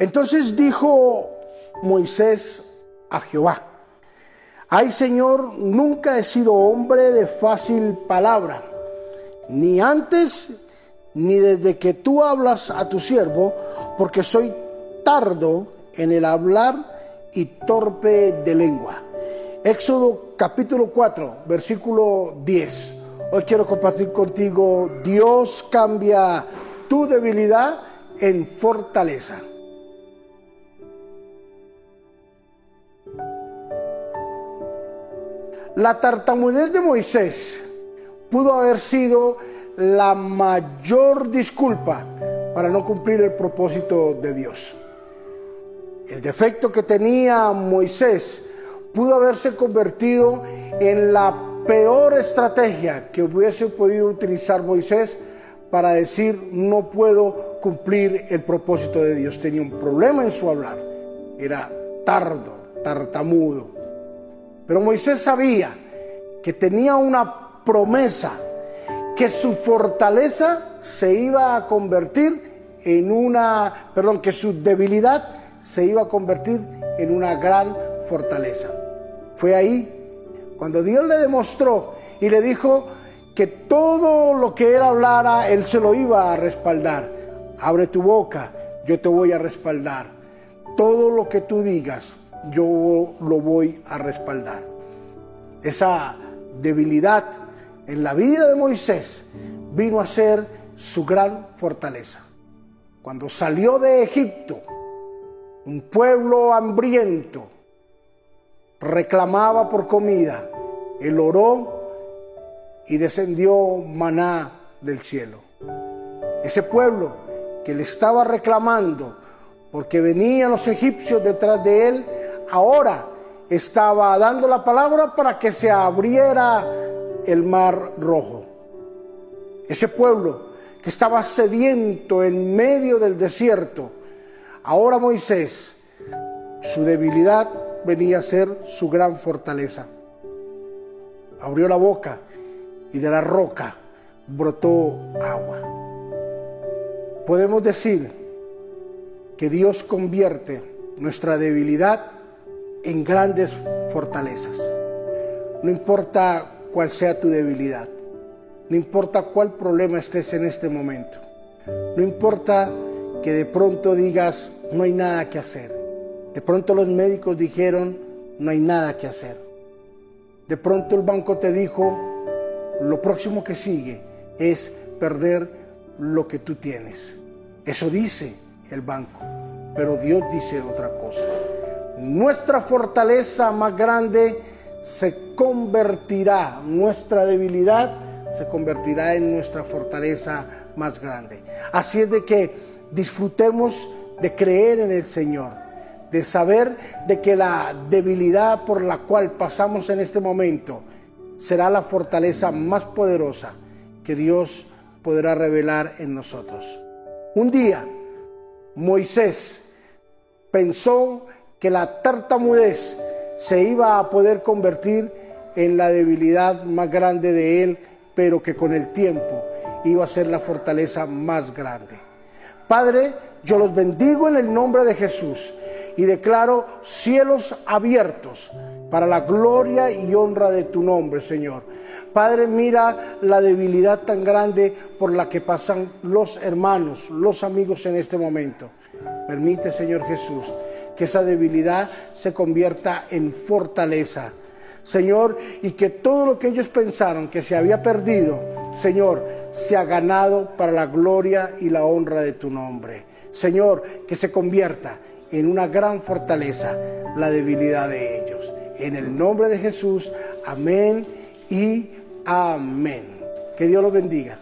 Entonces dijo Moisés a Jehová, ay Señor, nunca he sido hombre de fácil palabra, ni antes ni desde que tú hablas a tu siervo, porque soy tardo en el hablar y torpe de lengua. Éxodo capítulo 4, versículo 10. Hoy quiero compartir contigo, Dios cambia tu debilidad en fortaleza. La tartamudez de Moisés pudo haber sido la mayor disculpa para no cumplir el propósito de Dios. El defecto que tenía Moisés pudo haberse convertido en la peor estrategia que hubiese podido utilizar Moisés para decir no puedo cumplir el propósito de Dios. Tenía un problema en su hablar. Era tardo, tartamudo. Pero Moisés sabía que tenía una promesa, que su fortaleza se iba a convertir en una, perdón, que su debilidad se iba a convertir en una gran fortaleza. Fue ahí cuando Dios le demostró y le dijo que todo lo que él hablara, él se lo iba a respaldar. Abre tu boca, yo te voy a respaldar. Todo lo que tú digas, yo lo voy a respaldar. Esa debilidad en la vida de Moisés vino a ser su gran fortaleza. Cuando salió de Egipto, un pueblo hambriento reclamaba por comida, él oró y descendió maná del cielo. Ese pueblo que le estaba reclamando porque venían los egipcios detrás de él, ahora estaba dando la palabra para que se abriera el mar rojo. Ese pueblo que estaba sediento en medio del desierto, ahora Moisés, su debilidad venía a ser su gran fortaleza. Abrió la boca y de la roca brotó agua. Podemos decir que Dios convierte nuestra debilidad en grandes fortalezas. No importa cuál sea tu debilidad, no importa cuál problema estés en este momento, no importa que de pronto digas no hay nada que hacer. De pronto los médicos dijeron no hay nada que hacer. De pronto el banco te dijo lo próximo que sigue es perder lo que tú tienes. Eso dice el banco, pero Dios dice otra cosa nuestra fortaleza más grande se convertirá, nuestra debilidad se convertirá en nuestra fortaleza más grande. Así es de que disfrutemos de creer en el Señor, de saber de que la debilidad por la cual pasamos en este momento será la fortaleza más poderosa que Dios podrá revelar en nosotros. Un día Moisés pensó que la tartamudez se iba a poder convertir en la debilidad más grande de él, pero que con el tiempo iba a ser la fortaleza más grande. Padre, yo los bendigo en el nombre de Jesús y declaro cielos abiertos para la gloria y honra de tu nombre, Señor. Padre, mira la debilidad tan grande por la que pasan los hermanos, los amigos en este momento. Permite, Señor Jesús, que esa debilidad se convierta en fortaleza. Señor, y que todo lo que ellos pensaron que se había perdido, Señor, se ha ganado para la gloria y la honra de tu nombre. Señor, que se convierta en una gran fortaleza la debilidad de ellos. En el nombre de Jesús, amén y amén. Que Dios los bendiga.